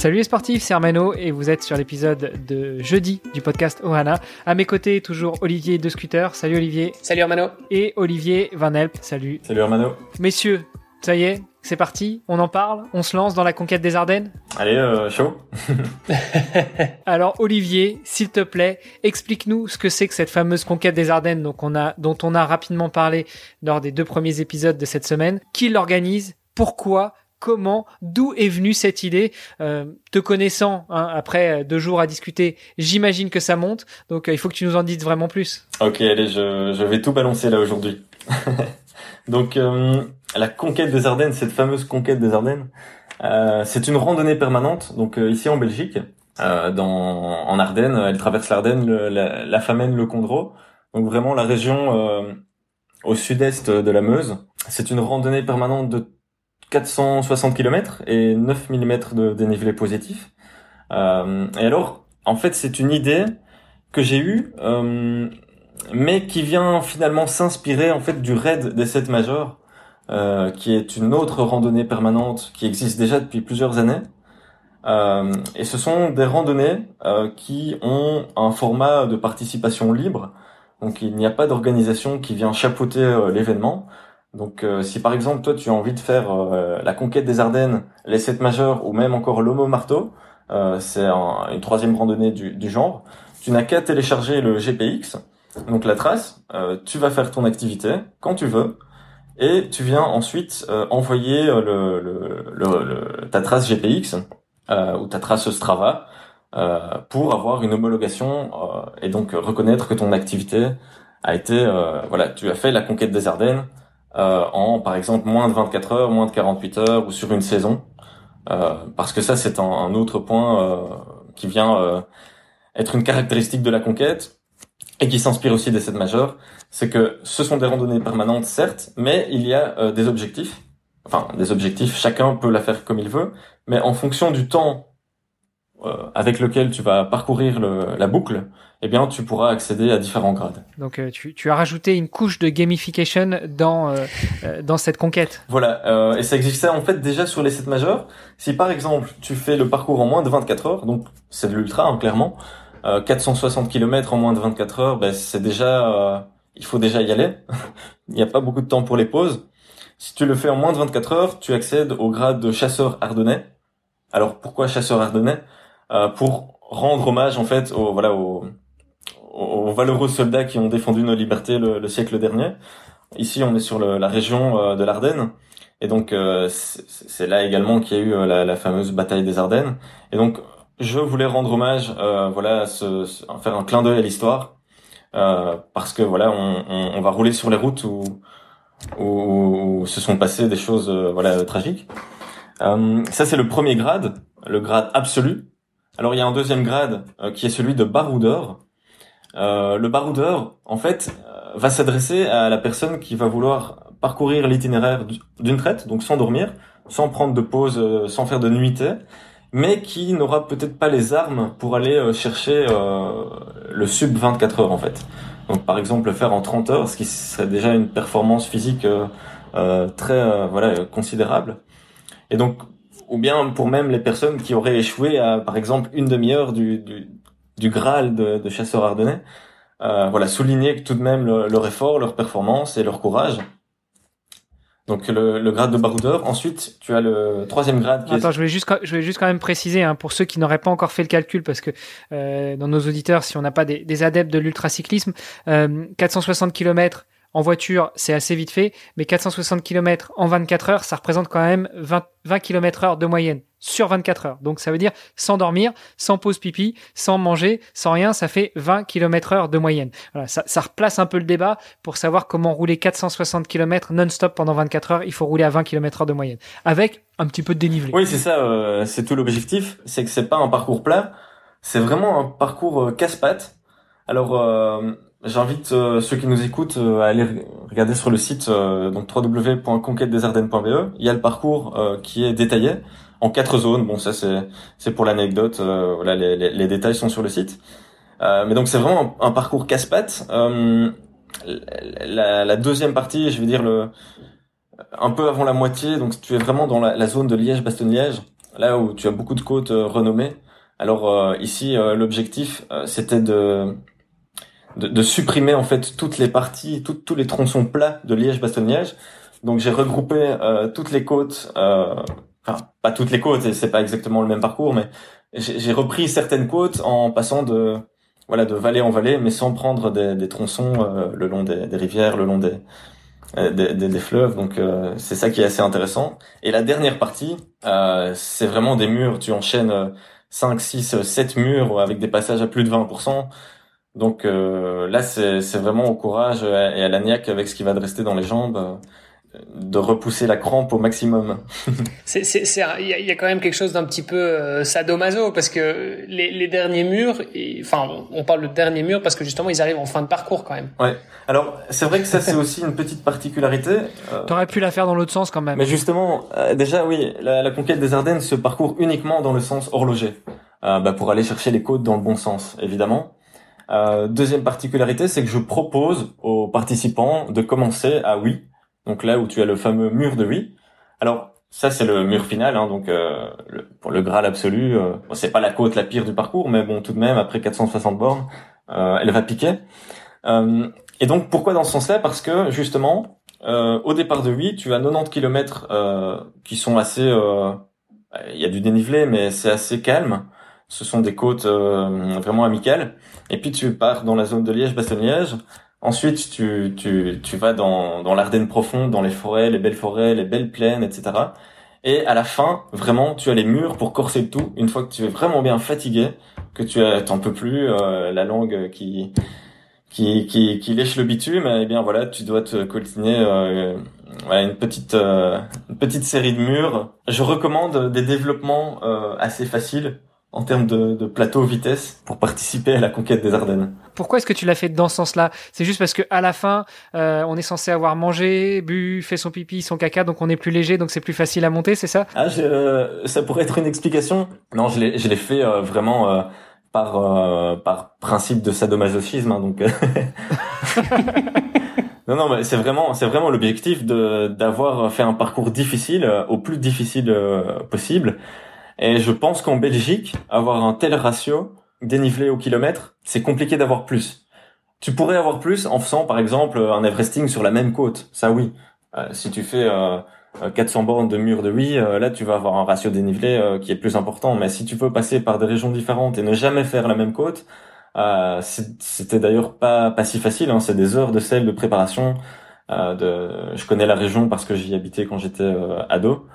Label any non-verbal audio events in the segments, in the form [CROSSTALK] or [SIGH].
Salut les sportifs, c'est Armano et vous êtes sur l'épisode de jeudi du podcast Ohana. À mes côtés, toujours Olivier de Scooter. Salut Olivier. Salut Armano. Et Olivier Van Elp. Salut. Salut Armano. Messieurs, ça y est, c'est parti, on en parle, on se lance dans la conquête des Ardennes Allez, euh, chaud [LAUGHS] Alors Olivier, s'il te plaît, explique-nous ce que c'est que cette fameuse conquête des Ardennes donc on a, dont on a rapidement parlé lors des deux premiers épisodes de cette semaine. Qui l'organise? Pourquoi? Comment, d'où est venue cette idée. Euh, te connaissant, hein, après deux jours à discuter, j'imagine que ça monte. Donc euh, il faut que tu nous en dises vraiment plus. Ok, allez, je, je vais tout balancer là aujourd'hui. [LAUGHS] donc euh, la conquête des Ardennes, cette fameuse conquête des Ardennes, euh, c'est une randonnée permanente. Donc ici en Belgique, dans, en Ardennes, elle traverse l'Ardenne, la, la Famenne, le Condro. Donc vraiment la région au sud-est de la Meuse. C'est une randonnée permanente de 460 km et 9 mm de dénivelé positif. Euh, et alors, en fait, c'est une idée que j'ai eue, euh, mais qui vient finalement s'inspirer en fait du raid des 7 majors, euh, qui est une autre randonnée permanente qui existe déjà depuis plusieurs années. Euh, et ce sont des randonnées euh, qui ont un format de participation libre. Donc il n'y a pas d'organisation qui vient chapeauter euh, l'événement. Donc euh, si par exemple toi tu as envie de faire euh, la conquête des Ardennes, les sept majeurs ou même encore l'Homo Marteau, euh, c'est une troisième randonnée du, du genre, tu n'as qu'à télécharger le GPX, donc la trace, tu vas faire ton activité quand tu veux, et tu viens ensuite envoyer le, le, le, ta trace GPX ou ta trace Strava pour avoir une homologation et donc reconnaître que ton activité a été, voilà, tu as fait la conquête des Ardennes, euh, en par exemple moins de 24 heures, moins de 48 heures ou sur une saison. Euh, parce que ça c'est un, autre point euh, qui vient euh, être une caractéristique de la conquête et qui s'inspire aussi des sept majeurs, c'est que ce sont des randonnées permanentes certes, mais il y a euh, des objectifs. Enfin, des objectifs, chacun peut la faire comme il veut, mais en fonction du temps avec lequel tu vas parcourir le, la boucle, eh bien, tu pourras accéder à différents grades. Donc, euh, tu, tu, as rajouté une couche de gamification dans euh, dans cette conquête. Voilà, et ça existait en fait déjà sur les 7 majeurs. Si par exemple, tu fais le parcours en moins de 24 heures, donc c'est de l'ultra, hein, clairement, 460 km en moins de 24 heures, ben, c'est déjà, il faut déjà y aller. [LAUGHS] il n'y a pas beaucoup de temps pour les pauses. Si tu le fais en moins de 24 heures, tu accèdes au grade de chasseur ardennais. Alors pourquoi chasseur ardennais? euh, pour rendre hommage en fait aux voilà aux, aux, valeureux soldats qui ont défendu nos libertés le, le siècle dernier. Ici, on est sur le, la région euh, de l'Ardenne. Et donc, euh, c'est là également qu'il y a eu la, la, fameuse bataille des Ardennes. Et donc, je voulais rendre hommage, euh, voilà, ce, faire un clin d'œil à l'histoire, euh, parce que voilà, on, on, on, va rouler sur les routes où, où, où se sont passées des choses, voilà, tragiques. ça, c'est le premier grade, le grade absolu. Alors il y a un deuxième grade euh, qui est celui de baroudeur. Euh, le baroudeur, en fait, euh, va s'adresser à la personne qui va vouloir parcourir l'itinéraire d'une traite, donc sans dormir, sans prendre de pause, sans faire de nuitée, mais qui n'aura peut-être pas les armes pour aller chercher le sub 24 heures en fait. Donc par exemple le faire en 30 heures, ce qui serait déjà une performance physique très voilà considérable. Et donc ou bien pour même les personnes qui auraient échoué à, par exemple, une demi-heure du, du, du, Graal de, de chasseurs ardennais. Euh, voilà, souligner tout de même leur effort, leur performance et leur courage. Donc le, le, grade de baroudeur. Ensuite, tu as le troisième grade. Qui Attends, je voulais juste, je voulais juste quand même préciser hein, pour ceux qui n'auraient pas encore fait le calcul, parce que euh, dans nos auditeurs, si on n'a pas des, des, adeptes de l'ultracyclisme, euh, 460 km en voiture, c'est assez vite fait, mais 460 km en 24 heures, ça représente quand même 20, 20 km heure de moyenne sur 24 heures. Donc ça veut dire sans dormir, sans pause pipi, sans manger, sans rien, ça fait 20 km heure de moyenne. Voilà, ça, ça replace un peu le débat pour savoir comment rouler 460 km non-stop pendant 24 heures. Il faut rouler à 20 km heure de moyenne, avec un petit peu de dénivelé. Oui, c'est ça, euh, c'est tout l'objectif, c'est que c'est pas un parcours plat. c'est vraiment un parcours casse-pattes. Alors, j'invite ceux qui nous écoutent à aller regarder sur le site donc www.conquêtedesardennes.be. Il y a le parcours qui est détaillé en quatre zones. Bon, ça c'est c'est pour l'anecdote. voilà, les, les, les, détails sont sur le site. mais donc c'est vraiment un, parcours casse-pattes. La, la, deuxième partie, je vais dire le un peu avant la moitié, donc tu es vraiment dans la, zone de Liège-Bastogne-Liège, là où tu as beaucoup de côtes euh, renommées. Alors euh, ici, euh, l'objectif, c'était de, de, supprimer en fait toutes les parties, tous les tronçons plats de Liège-Bastogne-Liège. Donc j'ai regroupé toutes les côtes, enfin pas toutes les côtes, c'est pas exactement le même parcours, mais j'ai repris certaines côtes en passant de voilà de vallée en vallée, mais sans prendre des, des tronçons le long des, des rivières, le long des euh, des, des, fleuves. Donc euh, c'est ça qui est assez intéressant. Et la dernière partie, euh, c'est vraiment des murs. Tu enchaînes 5, 6, 7 murs avec des passages à plus de 20%. Donc là, c'est vraiment au courage et à la niaque avec ce qui va te rester dans les jambes de repousser la crampe au maximum. [LAUGHS] c'est, c'est, il y a, quand même quelque chose d'un petit peu euh, sadomaso parce que les, les derniers murs, enfin, on parle de derniers murs parce que justement ils arrivent en fin de parcours quand même. Ouais. Alors c'est vrai que ça c'est aussi une petite particularité. Euh, T'aurais pu la faire dans l'autre sens quand même. Mais justement, euh, déjà oui, la, la, conquête des Ardennes se parcourt uniquement dans le sens horloger, euh, bah, pour aller chercher les côtes dans le bon sens, évidemment. Deuxième particularité, c'est que je propose aux participants de commencer à oui donc là où tu as le fameux mur de oui. Alors ça c'est le mur final, hein, donc euh, le, pour le Graal absolu, euh, c'est pas la côte la pire du parcours, mais bon tout de même après 460 bornes, euh, elle va piquer. Euh, et donc pourquoi dans ce sens-là? Parce que justement au départ de 8, tu as 90 km qui sont assez, il y a du dénivelé, mais c'est assez calme. Ce sont des côtes vraiment amicales. Et puis tu pars dans la zone de Liège-Bastogne-Liège Ensuite, tu, tu, tu vas dans, dans l'Ardenne profonde, dans les forêts, les belles forêts, les belles plaines, etc. Et à la fin, vraiment, tu as les murs pour corser tout. Une fois que tu es vraiment bien fatigué, que tu t'en peux plus, euh, la langue qui, qui, qui, qui lèche le bitume, eh bien voilà, tu dois te coltiner euh, une petite euh, une petite série de murs. Je recommande des développements euh, assez faciles en termes de, de, plateau vitesse pour participer à la conquête des Ardennes. Pourquoi est-ce que tu l'as fait dans ce sens-là? C'est juste parce que à la fin, euh, on est censé avoir mangé, bu, fait son pipi, son caca, donc on est plus léger, donc c'est plus facile à monter, c'est ça? Ah, euh, ça pourrait être une explication? Non, je l'ai, je l'ai fait euh, vraiment euh, par euh, par principe de sadomasochisme, hein, donc. [LAUGHS] [LAUGHS] non, non, mais c'est vraiment, c'est vraiment l'objectif de d'avoir fait un parcours difficile, au plus difficile possible et je pense qu'en Belgique, avoir un tel ratio dénivelé au kilomètre, c'est compliqué d'avoir plus. Tu pourrais avoir plus en faisant par exemple un Everesting sur la même côte, ça oui. Euh, si tu fais euh, 400 bornes de mur de oui, euh, là tu vas avoir un ratio dénivelé euh, qui est plus important. Mais si tu peux passer par des régions différentes et ne jamais faire la même côte, c'était d'ailleurs pas si facile. Hein. C'est des heures de sel de préparation. je connais la région parce que j'y habitais quand j'étais ado.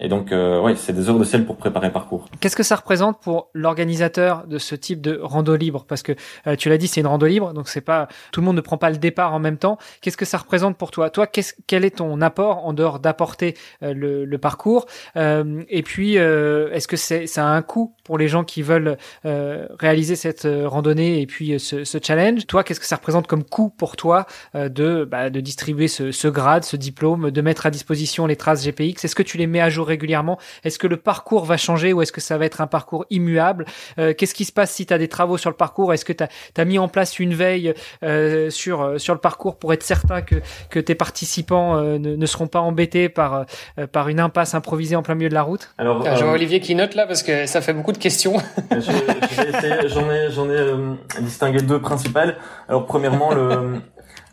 Et donc, euh, ouais, c'est des heures de sel pour préparer le parcours. Qu'est-ce que ça représente pour l'organisateur de ce type de rando libre? Parce que euh, tu l'as dit, c'est une rando libre, donc c'est pas tout le monde ne prend pas le départ en même temps. Qu'est-ce que ça représente pour toi? Toi, qu'est-ce, quel est ton apport en dehors d'apporter euh, le, le, parcours? Euh, Et puis, euh, est-ce que c'est, ça a un coût pour les gens qui veulent réaliser cette randonnée et puis ce, ce, challenge? Toi, qu'est-ce que ça représente comme coût pour toi de, bah, de distribuer ce, ce grade, ce diplôme, de mettre à disposition les traces GPX Est-ce que tu les mets à jour régulièrement Est-ce que le parcours va changer ou est-ce que ça va être un parcours immuable? Euh, Qu'est-ce qui se passe si tu as des travaux sur le parcours? Est-ce que tu as, mis en place une veille euh, sur, euh, sur le parcours pour être certain que, que tes participants ne, seront pas embêtés par, par une impasse improvisée en plein milieu de la route? Alors, ah, je vois Olivier qui note là parce que ça fait beaucoup de questions. [LAUGHS] J'en ai, j'en ai distingué deux principales. Alors premièrement, le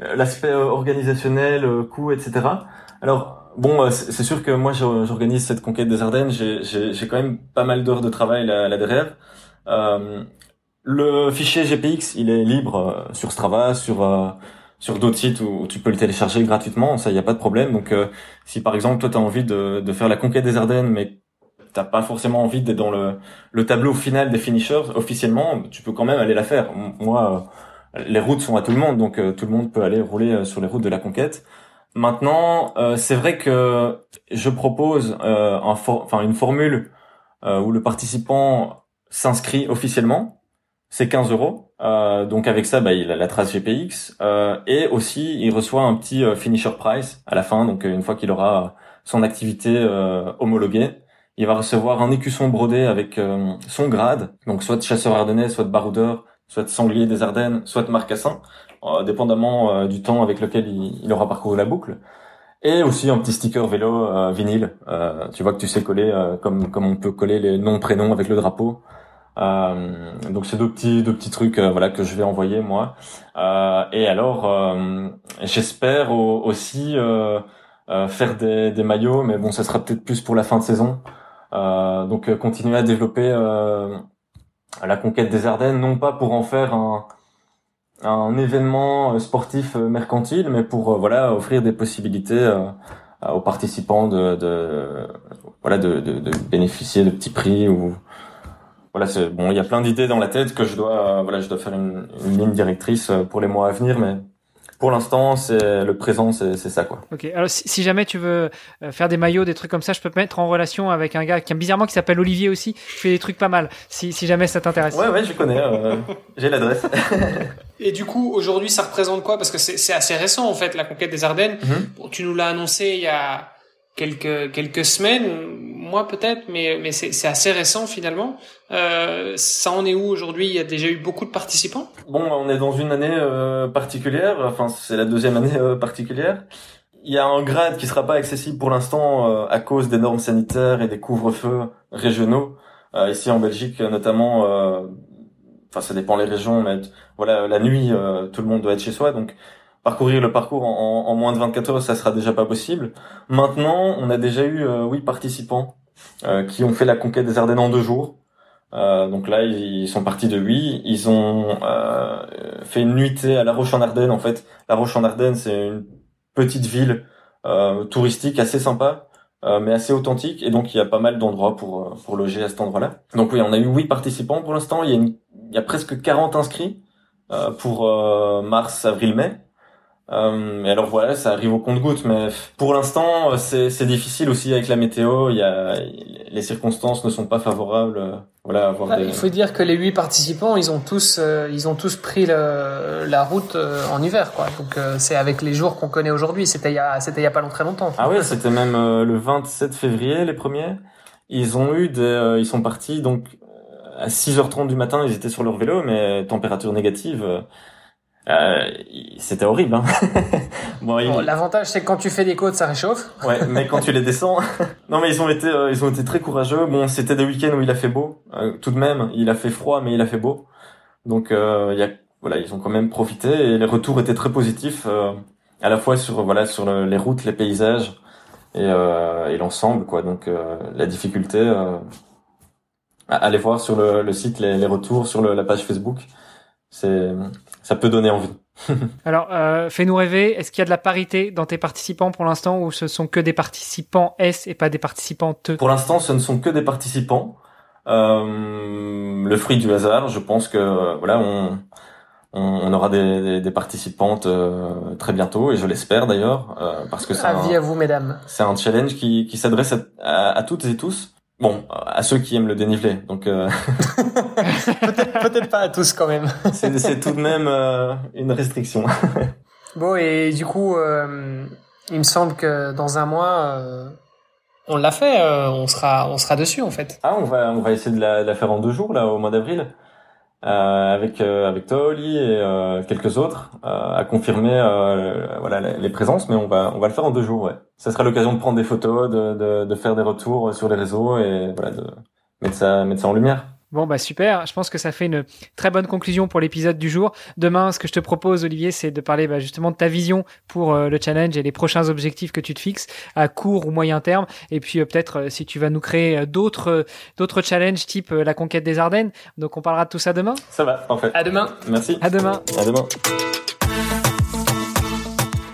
l'aspect organisationnel, coût, etc. Alors Bon, euh, c'est sûr que moi j'organise cette conquête des Ardennes. J'ai quand même pas mal d'heures de travail là, là derrière. Euh, le fichier GPX, il est libre euh, sur Strava, sur euh, sur d'autres sites où, tu peux le télécharger gratuitement. Ça, il y a pas de problème. Donc, si par exemple toi tu as envie de, de faire la conquête des Ardennes, mais t'as pas forcément envie d'être dans le, le tableau final des finishers officiellement, tu peux quand même aller la faire. Moi, les routes sont à tout le monde, donc tout le monde peut aller rouler sur les routes de la conquête. Maintenant, euh, c'est vrai que je propose euh, un enfin une formule euh, où le participant s'inscrit officiellement, c'est 15 euros. Euh, donc avec ça, bah, il a la trace GPX euh, et aussi il reçoit un petit euh, finisher price à la fin. Donc une fois qu'il aura son activité homologuée, il va recevoir un écusson brodé avec son grade, donc soit de chasseur ardennais, soit de baroudeur, soit sanglier des Ardennes, soit marcassin, dépendamment du temps avec lequel il, aura parcouru la boucle. Et aussi un petit sticker vélo vinyle. tu vois que tu sais coller comme comme on peut coller les noms prénoms avec le drapeau. Euh, donc c'est deux petits deux petits trucs euh, voilà que je vais envoyer moi. Euh, et alors euh, j'espère aussi faire des, des maillots, mais bon ça sera peut-être plus pour la fin de saison. donc continuer à développer la conquête des Ardennes, non pas pour en faire un un événement sportif mercantile, mais pour voilà offrir des possibilités aux participants de, de voilà de, de, bénéficier de petits prix ou voilà, c'est bon. Il y a plein d'idées dans la tête que je dois, euh, voilà, je dois faire une, une, ligne directrice euh, pour les mois à venir, mais pour l'instant, c'est le présent, c'est ça quoi. Ok. Alors si, jamais tu veux euh, faire des maillots, des trucs comme ça, je peux te mettre en relation avec un gars qui bizarrement qui s'appelle Olivier aussi. Je fais des trucs pas mal. Si, si jamais ça t'intéresse. Ouais ouais, je connais. J'ai l'adresse. [LAUGHS] Et du coup, aujourd'hui, ça représente quoi? Parce que c'est assez récent en fait la conquête des Ardennes. Mm-hmm. tu nous l'as annoncé il y a quelques quelques semaines, mois peut-être, mais c'est assez récent finalement. Euh, ça en est où aujourd'hui? Il y a déjà eu beaucoup de participants? Bon, on est dans une année euh, particulière. Enfin, c'est la deuxième année euh, particulière. Il y a un grade qui sera pas accessible pour l'instant euh, à cause des normes sanitaires et des couvre-feux régionaux. ici en Belgique, notamment. Enfin, ça dépend les régions, mais voilà, la nuit, tout le monde doit être chez soi, donc parcourir le parcours en, moins de 24 heures, ça sera déjà pas possible. Maintenant, on a déjà eu huit participants qui ont fait la conquête des Ardennes en deux jours. Euh, donc là, ils sont partis de huit. Ils ont euh, fait une nuitée à La Roche-en-Ardenne. En fait, La Roche-en-Ardenne, c'est une petite ville euh, touristique assez sympa, euh, mais assez authentique. Et donc, il y a pas mal d'endroits pour euh, pour loger à cet endroit-là. Donc oui, on a eu huit participants pour l'instant. Il il y a presque 40 inscrits pour mars, avril, mai. Euh, et alors voilà, ça arrive au compte-goutte, mais pour l'instant, c'est difficile aussi avec la météo. Il y a, les circonstances ne sont pas favorables. Euh, voilà, avoir des... Il faut dire que les huit participants, ils ont tous, euh, ils ont tous pris le, la route euh, en hiver, quoi. Donc c'est avec les jours qu'on connaît aujourd'hui. C'était il y a, c'était il y a pas très longtemps. Ah oui, c'était même le 27 février les premiers. Ils ont eu des, ils sont partis donc à 6h30 du matin, ils étaient sur leur vélo, mais température négative. Euh, c'était horrible. Hein. [LAUGHS] bon, L'avantage, c'est que quand tu fais des côtes, ça réchauffe. Ouais, [LAUGHS] mais quand tu les descends, non, mais ils ont été, euh, ils ont été très courageux. Bon, c'était des week-ends où il a fait beau. Euh, tout de même, il a fait froid, mais il a fait beau. Donc, il y a, voilà, ils ont quand même profité et les retours étaient très positifs, à la fois sur, voilà, sur les routes, les paysages et, et l'ensemble, quoi. Donc, la difficulté. allez voir sur le, le site les, les, retours sur le, la page Facebook c'est ça peut donner envie. [LAUGHS] Alors, euh, fais-nous rêver. Est-ce qu'il y a de la parité dans tes participants pour l'instant ou ce sont que des participants S et pas des participants T? Pour l'instant, ce ne sont que des participants. Euh, le fruit du hasard, je pense que voilà, on, on, aura des, des, des participantes euh, très bientôt et je l'espère d'ailleurs euh, parce que c'est un, à vous, mesdames. C'est un challenge qui, qui s'adresse à, à, toutes et tous Bon, à ceux qui aiment le dénivelé, donc euh... [LAUGHS] peut-être peut pas à tous quand même. c'est tout de même euh, une restriction. [LAUGHS] bon et du coup, euh, il me semble que dans un mois, euh, on l'a fait, on sera on sera dessus en fait. Ah, on va on va essayer de la, de la faire en deux jours là au mois d'avril. Euh, avec euh, avec toi et euh, quelques autres à confirmer voilà les, présences mais on va on va le faire en deux jours ouais. Ça sera l'occasion de prendre des photos de, de, de faire des retours sur les réseaux et voilà de mettre ça mettre ça en lumière Bon, bah super. Je pense que ça fait une très bonne conclusion pour l'épisode du jour. Demain, ce que je te propose, Olivier, c'est de parler bah, justement de ta vision pour euh, le challenge et les prochains objectifs que tu te fixes à court ou moyen terme. Et puis euh, peut-être euh, si tu vas nous créer d'autres d'autres challenges type la conquête des Ardennes. Donc on parlera de tout ça demain. Ça va, parfait. À demain. Merci. À demain. À demain.